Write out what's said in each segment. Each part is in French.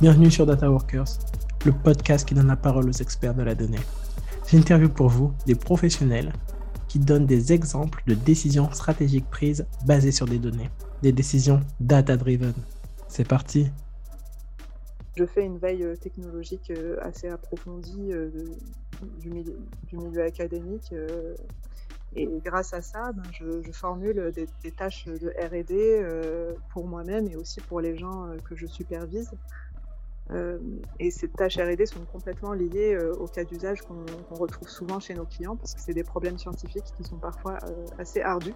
Bienvenue sur Data Workers, le podcast qui donne la parole aux experts de la donnée. J'interviewe pour vous des professionnels qui donnent des exemples de décisions stratégiques prises basées sur des données, des décisions data-driven. C'est parti. Je fais une veille euh, technologique euh, assez approfondie euh, du milieu académique. Et grâce à ça, ben, je, formule des, tâches de RD euh, pour moi-même et aussi pour les gens euh, que je supervise. Euh, et ces tâches R&D sont complètement liées euh, au cas d'usage qu'on retrouve souvent chez nos clients parce que c'est des problèmes scientifiques qui sont parfois assez ardus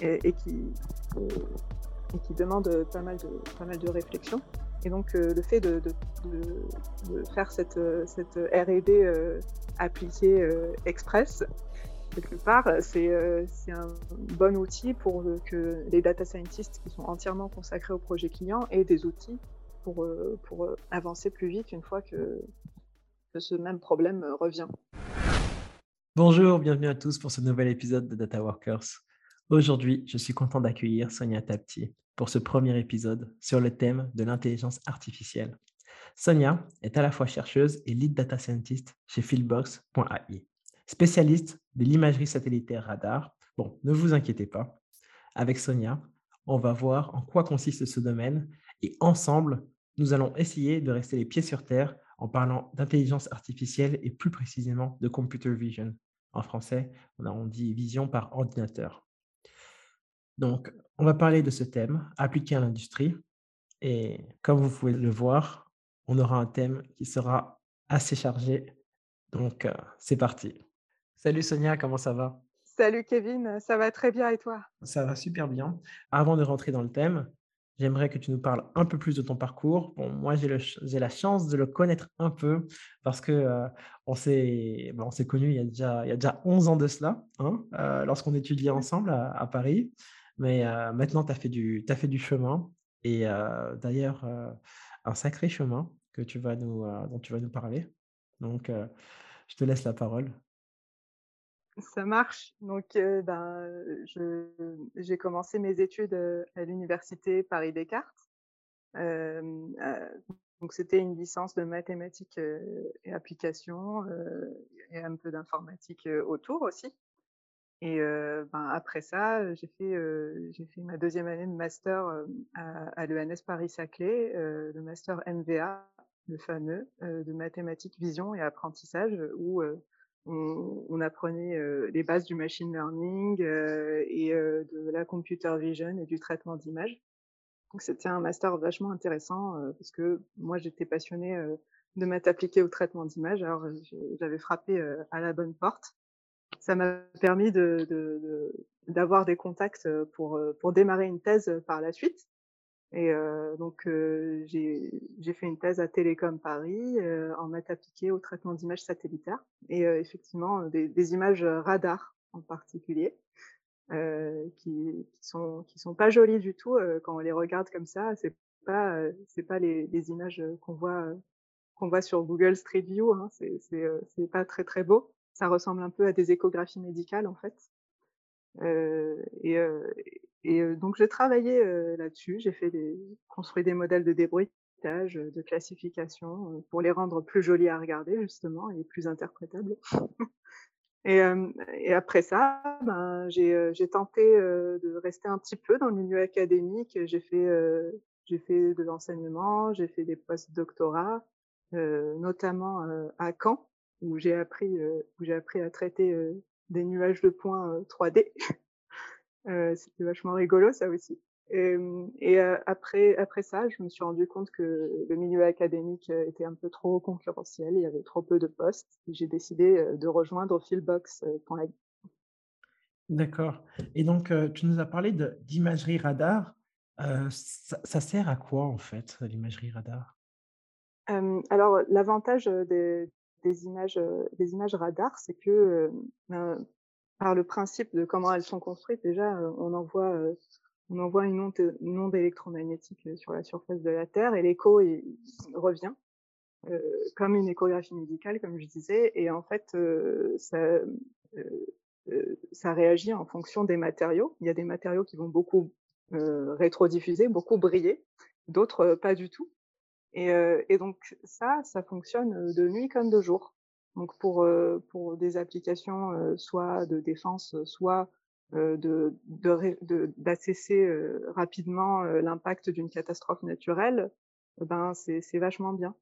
et, qui, et qui demandent pas mal de, pas mal de réflexion. Et donc le fait de, de, faire cette, cette R&D appliquée express, quelque part, c'est euh, c'est un bon outil pour euh, que les data scientists qui sont entièrement consacrés au projet client aient des outils pour, euh, pour euh, avancer plus vite une fois que, que ce même problème euh, revient. Bonjour, bienvenue à tous pour ce nouvel épisode de Data Workers. Aujourd'hui, je suis content d'accueillir Sonia Tapti pour ce premier épisode sur le thème de l'intelligence artificielle. Sonia est à la fois chercheuse et lead data scientist chez Fieldbox.ai, spécialiste de l'imagerie satellitaire radar. Bon, ne vous inquiétez pas. Avec Sonia, on va voir en quoi consiste ce domaine et ensemble, nous allons essayer de rester les pieds sur terre en parlant d'intelligence artificielle et plus précisément de computer vision. En français, on, dit vision par ordinateur. Donc, on va parler de ce thème appliqué à l'industrie. Et comme vous pouvez le voir, on aura un thème qui sera assez chargé. Donc, euh, c'est parti. Salut Sonia, comment ça va? Salut Kevin, ça va très bien et toi? Ça va super bien. Avant de rentrer dans le thème, j'aimerais que tu nous parles un peu plus de ton parcours. Bon, moi, j'ai la chance de le connaître un peu parce que euh, on s'est s'est connus il y a déjà, il y a déjà 11 ans de cela, hein, euh, lorsqu'on étudiait ensemble à, à Paris. Mais euh, maintenant, tu as fait du, t'as fait du chemin et d'ailleurs, un sacré chemin que tu vas nous, dont tu vas nous parler. Donc, je te laisse la parole. Ça marche. Donc, euh, ben, je- j'ai commencé mes études euh, à l'université Paris-Descartes. Euh, euh, donc, c'était une licence de mathématiques euh, et applications euh, et un peu d'informatique euh, autour aussi. Et euh, ben, après ça, j'ai fait, euh, ma deuxième année de master euh, à, à l'ENS Paris-Saclay, euh, le master MVA, le fameux, euh, de mathématiques, vision et apprentissage, où euh, on, on apprenait les bases du machine learning et de la computer vision et du traitement d'images. Donc c'était un master vachement intéressant parce que moi j'étais passionnée de maths appliquées au traitement d'images, alors j'avais frappé à la bonne porte. Ça m'a permis de, de- de- d'avoir des contacts pour, pour démarrer une thèse par la suite. Et euh, donc euh, j'ai fait une thèse à Télécom Paris euh, en maths appliquées au traitement d'images satellitaires et euh, effectivement euh, des, des images euh, radar en particulier qui, qui sont qui sont pas jolies du tout quand on les regarde comme ça. C'est pas c'est pas les, les images qu'on voit qu'on voit sur Google Street View. Hein. C'est c'est pas très très beau. Ça ressemble un peu à des échographies médicales en fait. Et, et donc j'ai travaillé là-dessus. J'ai fait des construit des modèles de débruitage, de classification pour les rendre plus jolis à regarder justement et plus interprétables. Et, euh, et après ça, ben, j'ai tenté euh, de rester un petit peu dans le milieu académique. J'ai fait, euh, fait de l'enseignement, j'ai fait des post-doctorats, notamment à Caen, où j'ai appris, où j'ai appris à traiter des nuages de points euh, 3D. Euh, C'était vachement rigolo, ça aussi. Et, et après, après ça, je me suis rendu compte que le milieu académique était un peu trop concurrentiel, il y avait trop peu de postes. J'ai décidé de rejoindre Fieldbox.ai. D'accord. Et donc, tu nous as parlé d'imagerie radar. Euh, ça, ça sert à quoi en fait, l'imagerie radar? Euh, alors, l'avantage des, des images, des images radar, c'est que euh, ben, par le principe de comment elles sont construites, déjà, euh, on envoie, euh, on envoie une onde, électromagnétique euh, sur la surface de la Terre et l'écho revient comme une échographie médicale, comme je disais. Et en fait, ça, réagit en fonction des matériaux. Il y a des matériaux qui vont beaucoup rétrodiffuser, beaucoup briller, d'autres pas du tout. Et, donc ça, ça fonctionne de nuit comme de jour. Donc pour, pour des applications soit de défense, soit de, d'assesser de, rapidement l'impact d'une catastrophe naturelle, ben c'est vachement bien.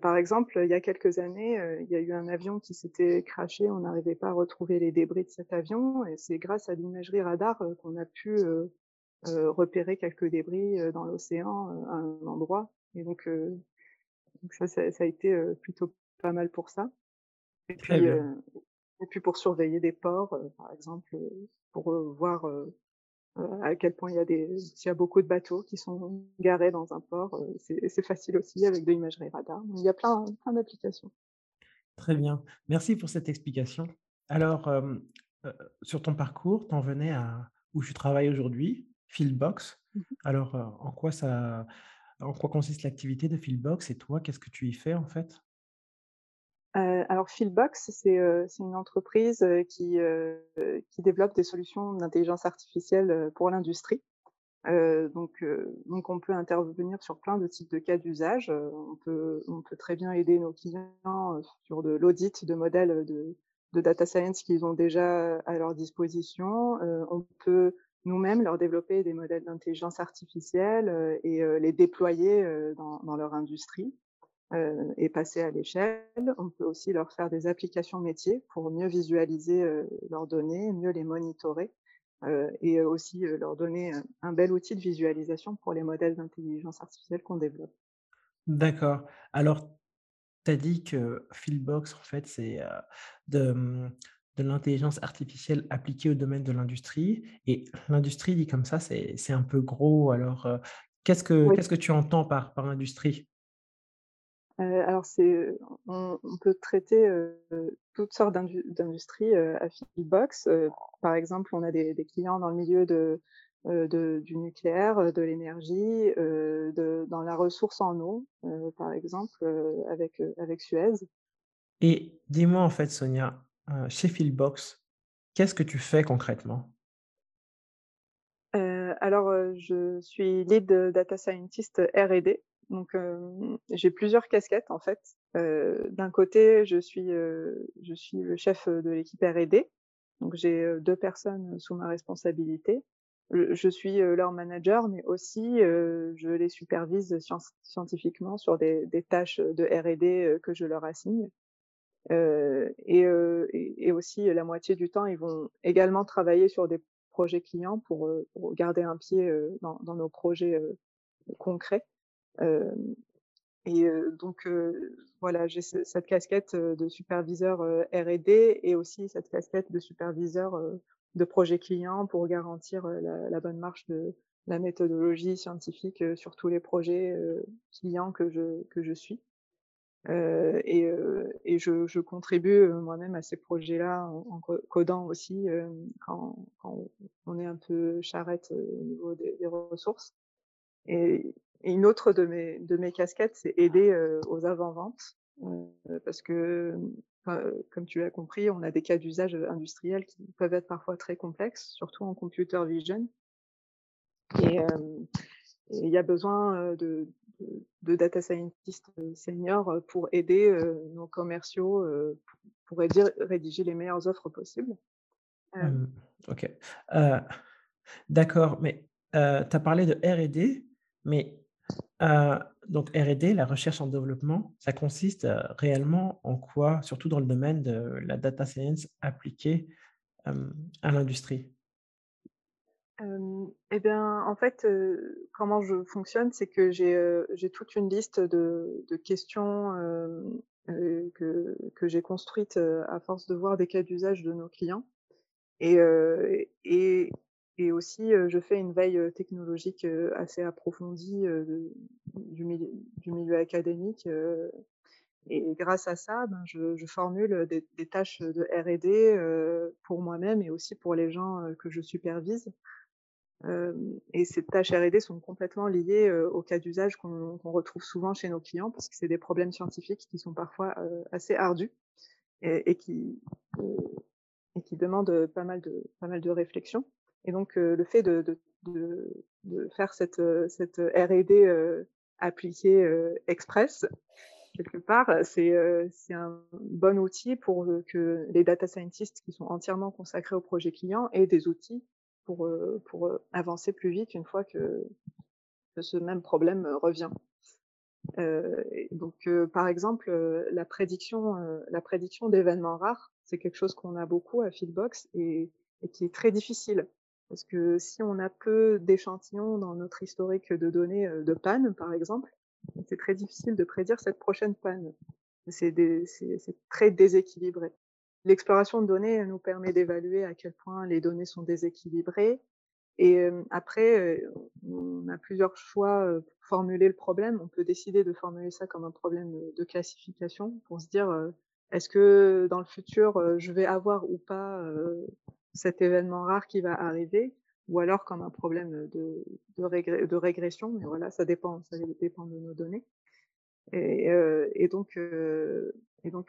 par exemple, il y a quelques années, il y a eu un avion qui s'était crashé, on n'arrivait pas à retrouver les débris de cet avion, et c'est grâce à l'imagerie radar qu'on a pu repérer quelques débris dans l'océan à un endroit. Et donc, donc ça, ça, ça, a été plutôt pas mal pour ça. Et puis, et puis pour surveiller des ports, par exemple, pour voir à quel point il y a des, y a beaucoup de bateaux qui sont garés dans un port, c'est facile aussi avec de l'imagerie radar. Il y a plein, plein d'applications. Très bien. Merci pour cette explication. Alors, sur ton parcours, tu en venais à où tu travailles aujourd'hui, Fieldbox. Mmh Alors, en quoi ça, en quoi consiste l'activité de Fieldbox et toi, qu'est-ce que tu y fais en fait? Euh, alors c'est euh, une entreprise euh, qui, développe des solutions d'intelligence artificielle pour l'industrie. donc, on peut intervenir sur plein de types de cas d'usage. on, peut, très bien aider nos clients sur de l'audit de modèles de, data science qu'ils ont déjà à leur disposition. on peut nous-mêmes leur développer des modèles d'intelligence artificielle et les déployer dans leur industrie. Euh, et passer à l'échelle. On peut aussi leur faire des applications métiers pour mieux visualiser euh, leurs données, mieux les monitorer euh, et aussi leur donner un bel outil de visualisation pour les modèles d'intelligence artificielle qu'on développe. D'accord. Alors, tu as dit que Fieldbox, en fait, c'est de, de l'intelligence artificielle appliquée au domaine de l'industrie. Et l'industrie, dit comme ça, c'est un peu gros. Alors, qu'est-ce que qu'est-ce que tu entends par, par industrie? Alors c'est, on, peut traiter toutes sortes d'industries à Fieldbox. par exemple, on a des, clients dans le milieu de, du nucléaire, de l'énergie, dans la ressource en eau, par exemple, avec, avec Suez. Et dis-moi en fait, Sonia, chez Fieldbox, qu'est-ce que tu fais concrètement? Alors, je suis lead data scientist R&D donc, j'ai plusieurs casquettes en fait. D'un côté, je suis, le chef de l'équipe R&D. Donc, j'ai deux personnes sous ma responsabilité. Je suis leur manager, mais aussi je les supervise scientifiquement sur des, tâches de R&D que je leur assigne. Et, aussi la moitié du temps, ils vont également travailler sur des projets clients pour, garder un pied dans, nos projets concrets et donc, voilà, j'ai cette casquette de superviseur R&D et aussi cette casquette de superviseur de projet client pour garantir la, bonne marche de la méthodologie scientifique sur tous les projets clients que je, que je suis. et, et je, contribue moi-même à ces projets-là en, codant aussi quand, quand, on est un peu charrette au niveau des, des ressources. Et, une autre de mes, de mes casquettes, c'est aider aux avant-ventes. parce que, comme tu l'as compris, on a des cas d'usage industriels qui peuvent être parfois très complexes, surtout en computer vision. Et il y a besoin de, de, data scientists seniors pour aider nos commerciaux pour, rédiger les meilleures offres possibles. Mmh, ok. D'accord, mais tu as parlé de RD, mais donc R&D, la recherche en développement, ça consiste réellement en quoi, surtout dans le domaine de la data science appliquée à l'industrie? Eh bien, en fait, comment je fonctionne, c'est que j'ai toute une liste de, questions que, j'ai construites à force de voir des cas d'usage de nos clients. Et, et aussi, je fais une veille technologique assez approfondie du, milieu, académique. et grâce à ça, ben, je, formule des, tâches de R&D pour moi-même et aussi pour les gens que je supervise. et ces tâches R&D sont complètement liées au cas d'usage qu'on retrouve souvent chez nos clients parce que c'est des problèmes scientifiques qui sont parfois assez ardus et, et qui, et qui demande pas mal de, pas mal de réflexion. Et donc, le fait de, faire cette, R&D appliquée express, quelque part, c'est un bon outil pour que les data scientists qui sont entièrement consacrés au projet client aient des outils pour, avancer plus vite une fois que, ce même problème revient. Donc, par exemple, la prédiction, d'événements rares, c'est quelque chose qu'on a beaucoup à Feedbox et, et, qui est très difficile. Parce que si on a peu d'échantillons dans notre historique de données de panne, par exemple, c'est très difficile de prédire cette prochaine panne. C'est très déséquilibré. L'exploration de données nous permet d'évaluer à quel point les données sont déséquilibrées, et après, on a plusieurs choix pour formuler le problème. On peut décider de formuler ça comme un problème de classification pour se dire est-ce que dans le futur, je vais avoir ou pas cet événement rare qui va arriver ou alors comme un problème de, régression. Mais voilà, ça dépend, ça dépend de nos données. Et, donc,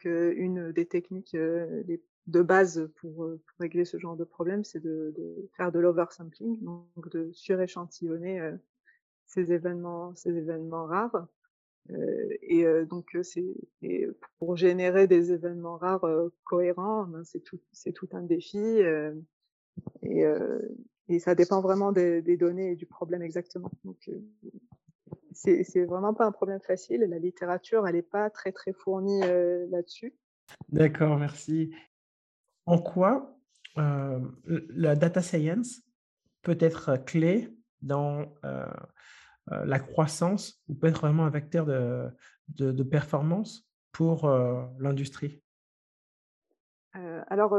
une des techniques de base pour, régler ce genre de problème, c'est de, faire de l'oversampling, donc de suréchantillonner ces événements, ces événements rares. Euh, et euh, donc c'est pour générer des événements rares euh, cohérents, ben, c'est tout, un défi. et, et ça dépend vraiment des, des, données et du problème exactement. Donc c'est vraiment pas un problème facile. La littérature, elle n'est pas très très fournie là-dessus. D'accord, merci en quoi la data science peut être clé dans la croissance ou peut être vraiment un vecteur de, performance pour l'industrie? Alors,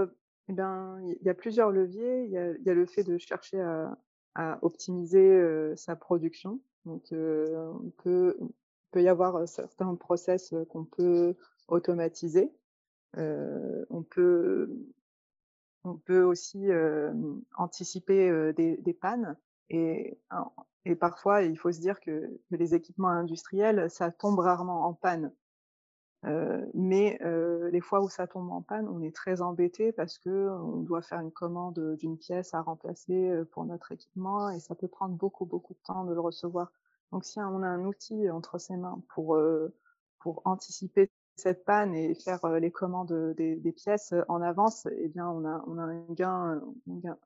eh ben, il y a plusieurs leviers. Il y a, le fait de chercher à, optimiser sa production. Donc, on peut, il peut y avoir certains process qu'on peut automatiser. Euh, on peut on peut aussi anticiper des, pannes et, et, parfois il faut se dire que, les équipements industriels ça tombe rarement en panne. mais les fois où ça tombe en panne, on est très embêté parce que on doit faire une commande d'une pièce à remplacer pour notre équipement et ça peut prendre beaucoup beaucoup de temps de le recevoir. Donc si on a un outil entre ses mains pour pour anticiper cette panne et faire les commandes des, pièces en avance, eh bien, on a, on a un, gain,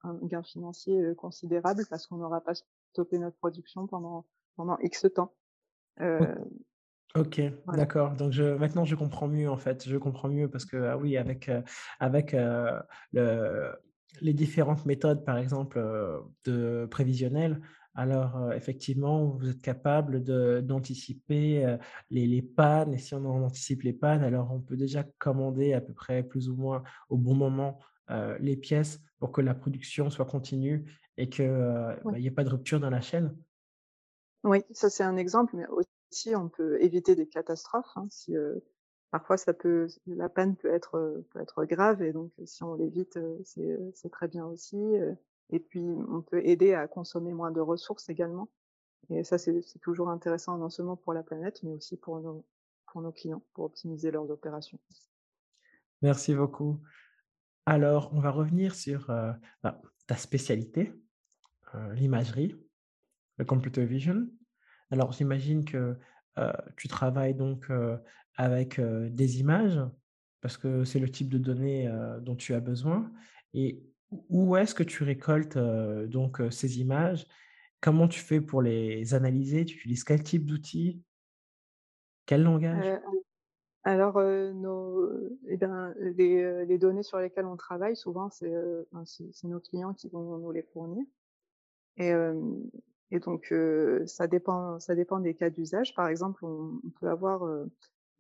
un gain financier considérable parce qu'on n'aura pas stoppé notre production pendant, pendant X temps. Euh, ok, d'accord. Donc je, maintenant je comprends mieux en fait. Je comprends mieux parce que ah oui, avec, avec le, les différentes méthodes, par exemple, de prévisionnel, alors, effectivement, vous êtes capable d'anticiper les, les, pannes. Et si on en anticipe les pannes, alors on peut déjà commander à peu près plus ou moins au bon moment les pièces pour que la production soit continue et qu'il bah, n'y ait pas de rupture dans la chaîne. Oui, ça c'est un exemple, mais aussi on peut éviter des catastrophes. Hein, si, parfois, ça peut, la panne peut être, peut être grave et donc si on l'évite, c'est très bien aussi. Et puis, on peut aider à consommer moins de ressources également. Et ça, c'est toujours intéressant non seulement pour la planète, mais aussi pour nos, pour nos clients, pour optimiser leurs opérations. Merci beaucoup. Alors, on va revenir sur euh, bah, ta spécialité, euh, l'imagerie, le computer vision. Alors, j'imagine que euh, tu travailles donc avec des images, parce que c'est le type de données dont tu as besoin. Et où est-ce que tu récoltes donc ces images? Comment tu fais pour les analyser? Tu utilises quel type d'outils? Quel langage? Alors, nos, eh ben, les, données sur lesquelles on travaille, souvent, c'est nos clients qui vont nous les fournir. Et, et donc, ça, dépend, ça dépend des cas d'usage. Par exemple, on, peut avoir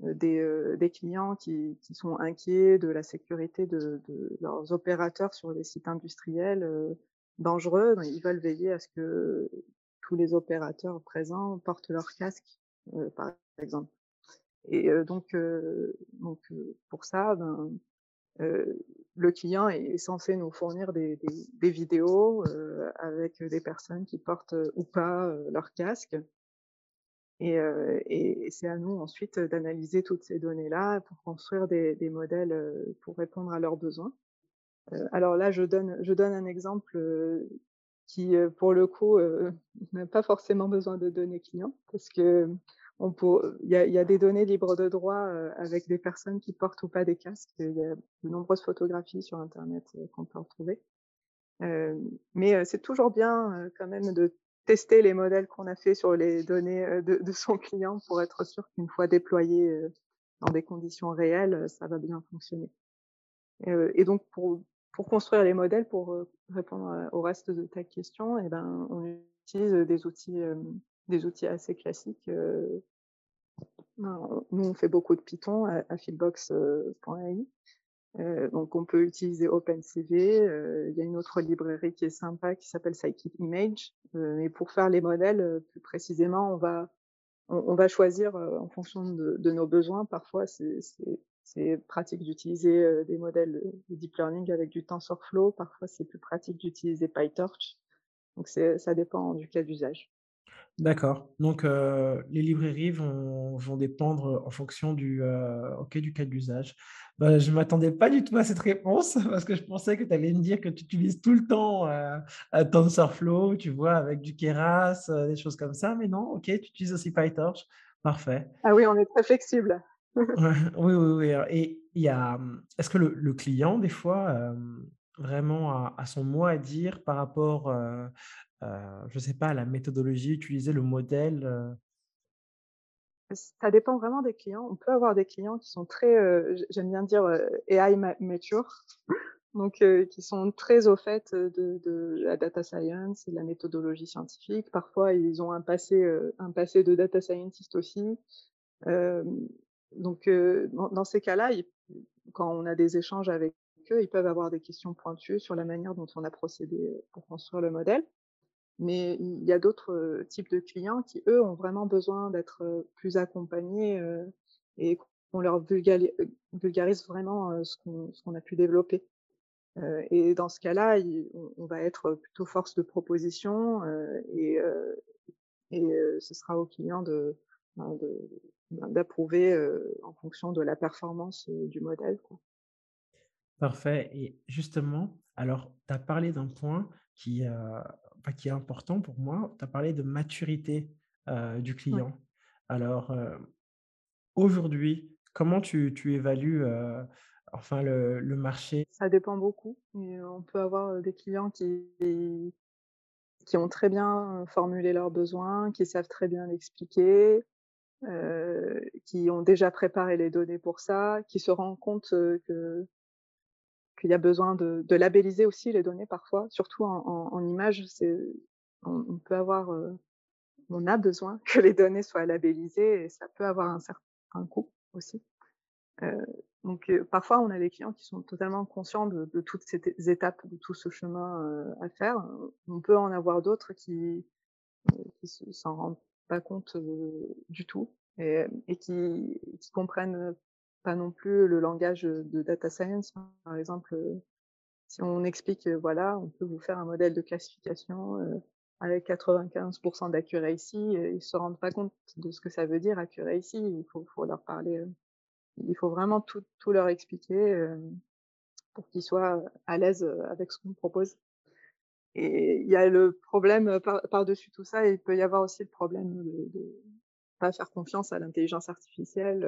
euh, des, euh, des, clients qui, qui, sont inquiets de la sécurité de, de, leurs opérateurs sur les sites industriels euh, dangereux. Ils veulent veiller à ce que tous les opérateurs présents portent leur casque, par exemple. Et donc, donc pour ça, ben, le client est censé nous fournir des, vidéos avec des personnes qui portent ou pas leur casque et, et c'est à nous ensuite d'analyser toutes ces données-là pour construire des, des modèles pour répondre à leurs besoins. alors là, je donne, je donne un exemple qui, pour le coup, n'a pas forcément besoin de données clients parce que on il y, a, y, a, des données libres de droit avec des personnes qui portent ou pas des casques. Il y a de nombreuses photographies sur Internet qu'on peut retrouver. Euh, mais c'est toujours bien quand même de tester les modèles qu'on a fait sur les données de, de, son client pour être sûr qu'une fois déployés dans des conditions réelles, ça va bien fonctionner. Et donc pour, pour construire les modèles, pour répondre au reste de ta question, eh ben, on utilise des outils, des outils assez classiques. Nous, on fait beaucoup de Python à, à fieldbox.ai. Donc, on peut utiliser OpenCV. Il y a une autre librairie qui est sympa qui s'appelle Scikit-Image. Euh, mais pour faire les modèles, plus précisément, on va, on, va choisir en fonction de, de, nos besoins. Parfois, c'est pratique d'utiliser des modèles de deep learning avec du TensorFlow. Parfois, c'est plus pratique d'utiliser PyTorch. Donc, ça dépend du cas d'usage. D'accord. Donc, les librairies vont, vont, dépendre en fonction du, du cas d'usage. Bah, je ne m'attendais pas du tout à cette réponse parce que je pensais que tu allais me dire que tu utilises tout le temps TensorFlow, tu vois, avec du Keras, des choses comme ça. Mais non, OK, tu utilises aussi PyTorch. Parfait. Ah oui, on est très flexible. oui, oui, oui. Et il y a, mmh, est-ce que le, le, client, des fois, vraiment a, son mot à dire par rapport je ne sais pas, la méthodologie utilisée, le modèle Ça dépend vraiment des clients. On peut avoir des clients qui sont très, j'aime bien dire AI mature, donc qui sont très au fait de, la data science et de la méthodologie scientifique. Parfois, ils ont un passé, un passé de data scientist aussi. donc, dans, ces cas-là, quand on a des échanges avec ils peuvent avoir des questions pointues sur la manière dont on a procédé pour construire le modèle. Mais il y a d'autres types de clients qui, eux, ont vraiment besoin d'être plus accompagnés et qu'on leur vulgarise vraiment ce qu'on a pu développer. Et dans ce cas-là, on va être plutôt force de proposition et, ce sera au client ben, ben, d'approuver en fonction de la performance du modèle. Parfait. Et justement, alors, tu as parlé d'un point qui, qui est important pour moi. Tu as parlé de maturité du client. Alors, aujourd'hui, comment tu, tu évalues enfin le, le, marché? Ça dépend beaucoup. on peut avoir des clients qui, qui ont très bien formulé leurs besoins, qui savent très bien l'expliquer, euh, qui ont déjà préparé les données pour ça, qui se rendent compte que qu'il y a besoin de, de, labelliser aussi les données parfois, surtout en, en, images. On, peut avoir, euh, on a besoin que les données soient labellisées et ça peut avoir un certain coût aussi. Euh, donc euh, parfois on a des clients qui sont totalement conscients de, toutes ces étapes, de tout ce chemin à faire. On peut en avoir d'autres qui qui s'en rendent pas compte du tout et, qui comprennent pas non plus le langage de data science. Par exemple, si on explique, voilà, on peut vous faire un modèle de classification avec 95% d'accuracy, ils se rendent pas compte de ce que ça veut dire accuracy. Il faut, leur parler, il faut vraiment tout, tout leur expliquer pour qu'ils soient à l'aise avec ce qu'on propose. Et il y a le problème par-dessus tout ça, il peut y avoir aussi le problème de, de pas faire confiance à l'intelligence artificielle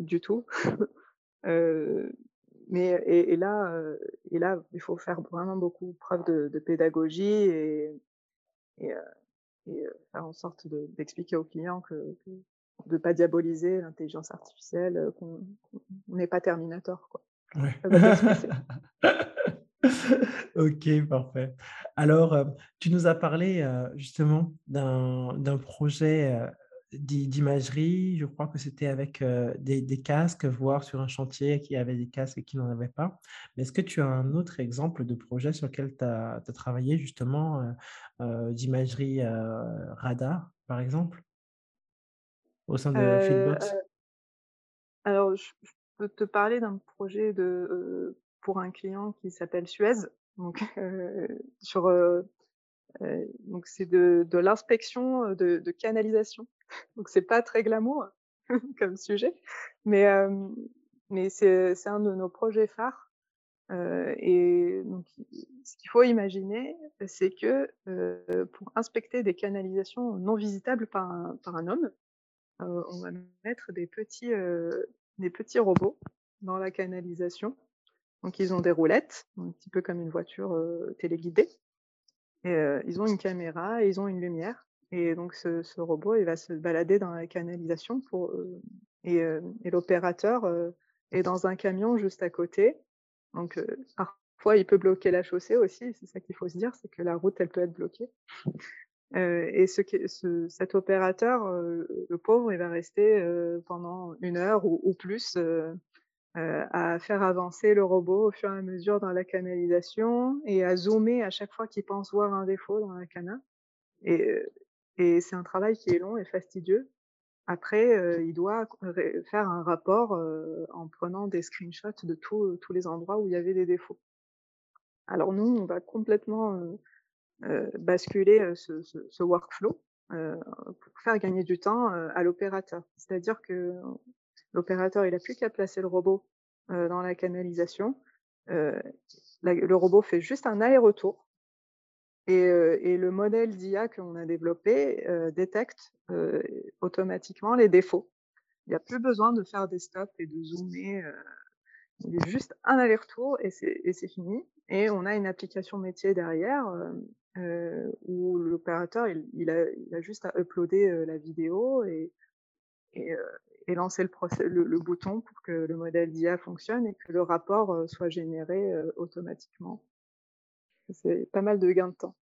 du tout. euh, mais et, là, et là, il faut faire vraiment beaucoup preuve de, de pédagogie et, et, et, faire en sorte d'expliquer aux clients que, que de pas diaboliser l'intelligence artificielle, qu'on n'est pas Terminator. Quoi. Ouais. ok, parfait. Alors, tu nous as parlé justement d'un projet d'imagerie. Je crois que c'était avec des, casques, voire sur un chantier qui avait des casques et qui n'en avait pas. Mais est-ce que tu as un autre exemple de projet sur lequel tu as, travaillé justement d'imagerie radar, par exemple, au sein de Fieldbox? Alors, je, peux te parler d'un projet de, pour un client qui s'appelle Suez. Donc, sur donc c'est de, l'inspection de, de, canalisation. Donc c'est pas très glamour comme sujet, mais c'est un de nos projets phares et donc ce qu'il faut imaginer, c'est que, pour inspecter des canalisations non visitables par un par un homme, on va mettre des petits, des petits robots dans la canalisation. Donc ils ont des roulettes, un petit peu comme une voiture, téléguidée ils ont une caméra ils ont une lumière et donc ce robot, il va se balader dans la canalisation pour, et l'opérateur, est dans un camion juste à côté. Donc parfois, il peut bloquer la chaussée aussi, c'est ça qu'il faut se dire, c'est que la route, elle peut être bloquée. et ce ce cet opérateur, le pauvre, il va rester, pendant une heure ou plus, à faire avancer le robot au fur et à mesure dans la canalisation et à zoomer à chaque fois qu'il pense voir un défaut dans la cana et et c'est un travail qui est long et fastidieux. Après, il doit faire un rapport, en prenant des screenshots de tous tous les endroits où il y avait des défauts. Alors nous, on va complètement, basculer, ce ce workflow, pour faire gagner du temps, à l'opérateur. C'est-à-dire que l'opérateur, il a plus qu'à placer le robot, dans la canalisation. La le robot fait juste un aller-retour et, et le modèle d'IA qu'on a développé, détecte, automatiquement les défauts. Il n'y a plus besoin de faire des stops et de zoomer, il y a juste un aller-retour et c'est fini et on a une application métier derrière, où l'opérateur il a juste à uploader, la vidéo et et lancer le le le bouton pour que le modèle d'IA fonctionne et que le rapport, soit généré, automatiquement. C'est pas mal de gain de temps.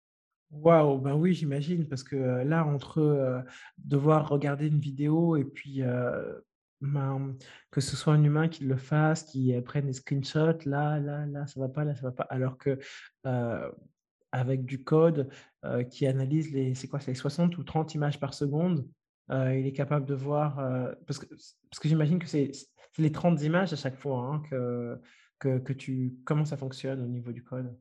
Waouh! Ben oui, j'imagine parce que, là, entre, devoir regarder une vidéo et puis, ben, que ce soit un humain qui le fasse, qui, prenne des screenshots, là là là, ça va pas, là, ça va pas. Alors que, avec du code, qui analyse les quoi? C'est 60 ou 30 images par seconde, il est capable de voir, parce que parce que j'imagine que c'est les 30 images à chaque fois, hein, que que que tu comment ça fonctionne au niveau du code?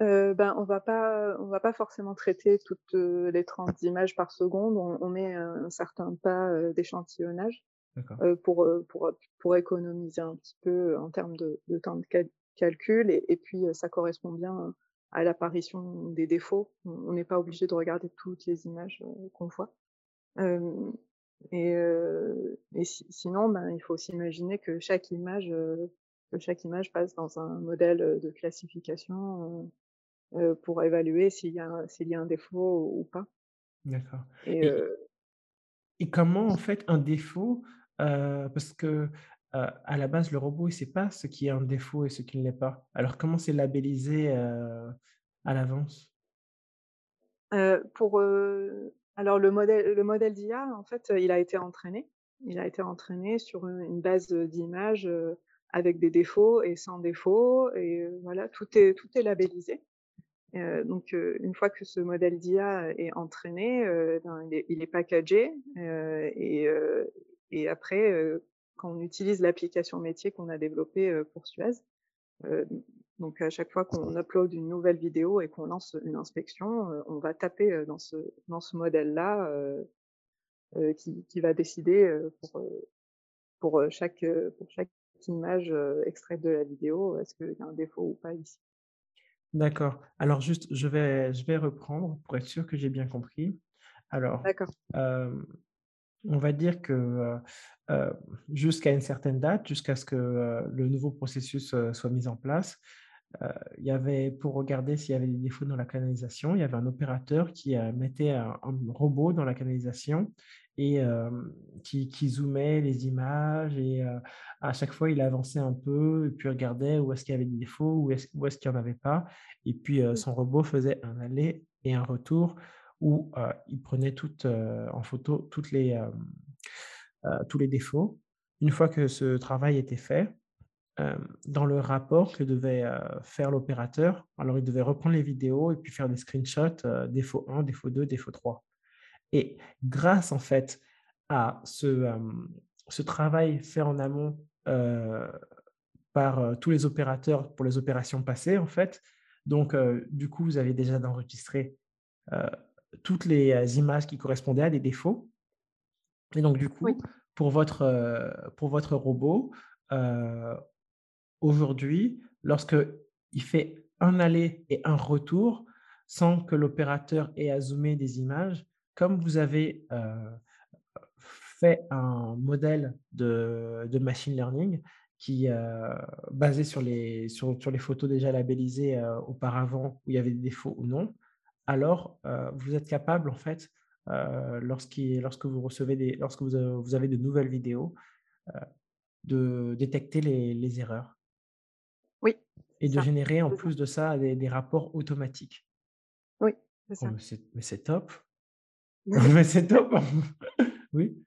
Heu, ben, on va pas on va pas forcément traiter toutes, les 30 images par seconde. On on met un certain pas, d'échantillonnage, pour, pour, pour économiser un petit peu en termes de de temps de cal calcul et et puis, ça correspond bien à l'apparition des défauts. On n'est pas obligé de regarder toutes les images, qu'on voit. Et heu et si sinon, ben, il faut s'imaginer que chaque image, que chaque image passe dans un modèle, de classification, pour évaluer s'il y a un s'il y a un défaut ou pas D'accord et et heu et comment, en fait, un défaut, parce que, à la base, le robot, il sait pas ce qui est un défaut et ce qui ne l'est pas. Alors comment c'est labellisé, à l'avance? Pour, alors le modèle le modèle d'IA, en fait, il a été entraîné. Il a été entraîné sur, une base, d'images, avec des défauts et sans défauts et voilà, tout est tout est labellisé. Heu, donc une fois que ce modèle d'IA est entraîné, ben, il est packagé, et et après, quand on utilise l'application métier qu'on a développée, pour Suez, donc à chaque fois qu'on upload une nouvelle vidéo et qu'on lance une inspection, heu, on va taper, heu, dans ce dans ce modèle-là, qui qui va décider, pour, pour, chaque, pour chaque image, extraite de la vidéo, est-ce qu'il y a un défaut ou pas ici. D'accord. Alors juste, je vais je vais reprendre pour être sûr que j'ai bien compris. Alors, D'accord. On va dire que, heu heu, jusqu'à une certaine date, jusqu'à ce que, heu, le nouveau processus, soit mis en place, il y avait pour regarder s'il y avait des défauts dans la canalisation, il y avait un opérateur qui, mettait un un robot dans la canalisation et qui qui zoomait les images et à chaque fois, il avançait un peu et puis regardait où est-ce qu'il y avait des défauts, où est-ce est-ce qu'il y en avait pas et puis, Mmh. son robot faisait un aller et un retour où, heu, il prenait heu, en photo toutes les, hem, heu, tous les défauts. Une fois que ce travail était fait, dans le rapport que devait, faire l'opérateur, alors il devait reprendre les vidéos et puis faire des screenshots, défaut 1, défaut 2, défaut 3 et grâce en fait à ce, travail fait en amont, par, tous les opérateurs pour les opérations passées en fait, donc du coup, vous avez déjà d'enregistrer, heu, toutes les, heu, images qui correspondaient à des défauts et donc du Oui. coup, pour votre, heu, pour votre robot, heu, aujourd'hui, lorsque il fait un aller et un retour sans que l'opérateur ait à zoomer des images, comme vous avez euh, fait un modèle de, de machine learning qui euh, basé sur les, sur, sur, les photos déjà labellisées euh, auparavant où il y avait des défauts ou non, alors euh, vous êtes capable en fait euh, lorsque vous recevez des, lorsque vous, vous avez de nouvelles vidéos de détecter les, les, erreurs? Oui. Et de générer en plus de ça des, des rapports automatiques? Oui, c'est oh, mais c'est top. mais c'est top. oui.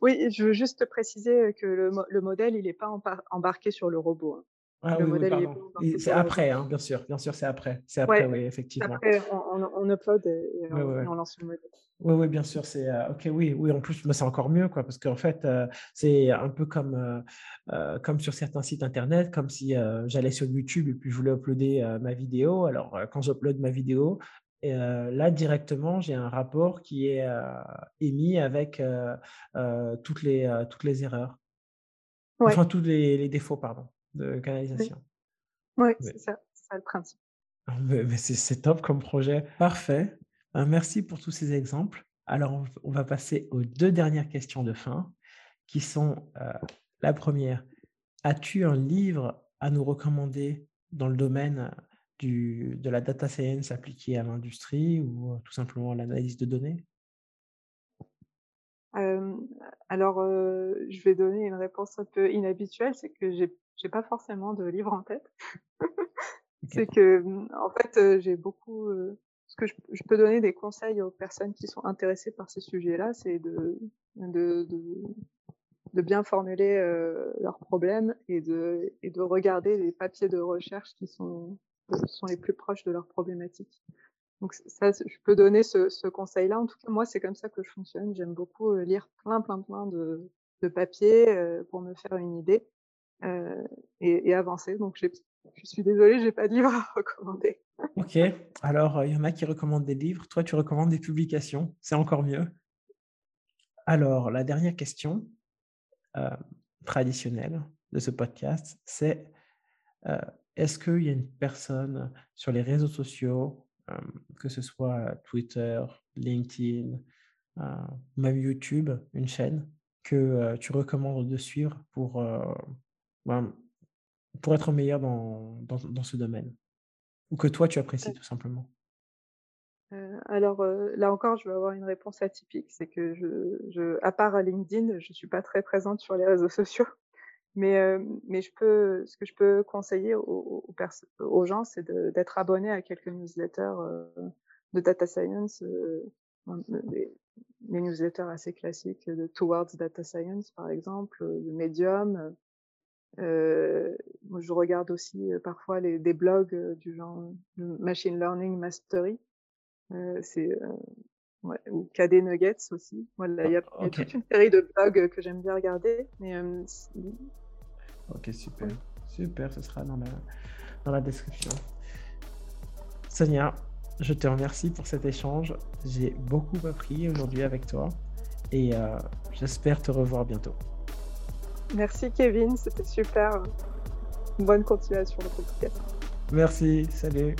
Oui, je veux juste préciser que le, le modèle, il n'est pas embarqué sur le robot. Ah le oui, oui, modèle, il est C'est après, hein, bien sûr, bien sûr, c'est après. C'est après, Ouais, oui, effectivement. Après, on, upload et, on, ouais, et ouais. on lance le modèle. Oui, oui, bien sûr, c'est euh, ok, oui, oui. En plus, c'est encore mieux, quoi, parce qu'en fait, euh, c'est un peu comme euh, comme sur certains sites internet, comme si j'allais sur YouTube et puis je voulais uploader ma vidéo. Alors, quand j'upload ma vidéo, et, euh, là directement, j'ai un rapport qui est euh, émis avec euh, toutes les toutes les erreurs, Ouais, enfin tous les, les défauts, pardon, de oui, canalisation. Mais- c'est ça, c'est ça le principe. Mais, mais c'est top comme projet. Parfait. Euh, Merci pour tous ces exemples. Alors, on, va passer aux deux dernières questions de fin, qui sont euh, la première. As-tu un livre à nous recommander dans le domaine du, de la data science appliquée à l'industrie ou euh, tout simplement à l'analyse de données? Euh, alors, euh, je vais donner une réponse un peu inhabituelle, c'est que j'ai j'ai pas forcément de livre en tête. C'est que, mmh, en fait, j'ai beaucoup, ce que je je peux donner des conseils aux personnes qui sont intéressées par ces sujets-là, c'est de de de de bien formuler, leurs problèmes et de et de regarder les papiers de recherche qui sont sont les plus proches de leurs problématiques. Donc ça, je peux donner ce ce conseil-là. En tout cas, moi, c'est comme ça que je fonctionne. J'aime beaucoup, lire plein, plein, plein de de papiers, pour me faire une idée, et et avancer. Donc je suis désolée, j'ai pas de livre à recommander. Ok. Alors, euh, il y en a qui recommandent des livres. Toi, tu recommandes des publications. C'est encore mieux. Alors, la dernière question euh, traditionnelle de ce podcast, c'est euh, est-ce qu'il y a une personne sur les réseaux sociaux, euh, que ce soit Twitter, LinkedIn, euh, même YouTube, une chaîne, que euh, tu recommandes de suivre pour, euh, pour être meilleur dans, dans, dans ce domaine ou que toi tu apprécies tout simplement? Alors, là encore, je vais avoir une réponse atypique. C'est que je je à part à LinkedIn, je suis pas très présente sur les réseaux sociaux. Mais, mais je peux ce que je peux conseiller aux aux perso aux gens, c'est d'être abonné à quelques newsletters, de data science, ben, des des newsletters assez classiques de Towards Data Science, par exemple, de Medium, moi, je regarde aussi, parfois les des blogs, du genre, Machine Learning Mastery. C'est, ouais, ou KD Nuggets aussi. Voilà, il y a y toute une série de blogs, que j'aime bien regarder, mais, OK, super. ouais. Super, ce sera dans la dans la description. Sonia, je te remercie pour cet échange. J'ai beaucoup appris aujourd'hui avec toi et j'espère te revoir bientôt. Merci Kevin, c'était super. Bonne continuation de podcast. Merci, salut.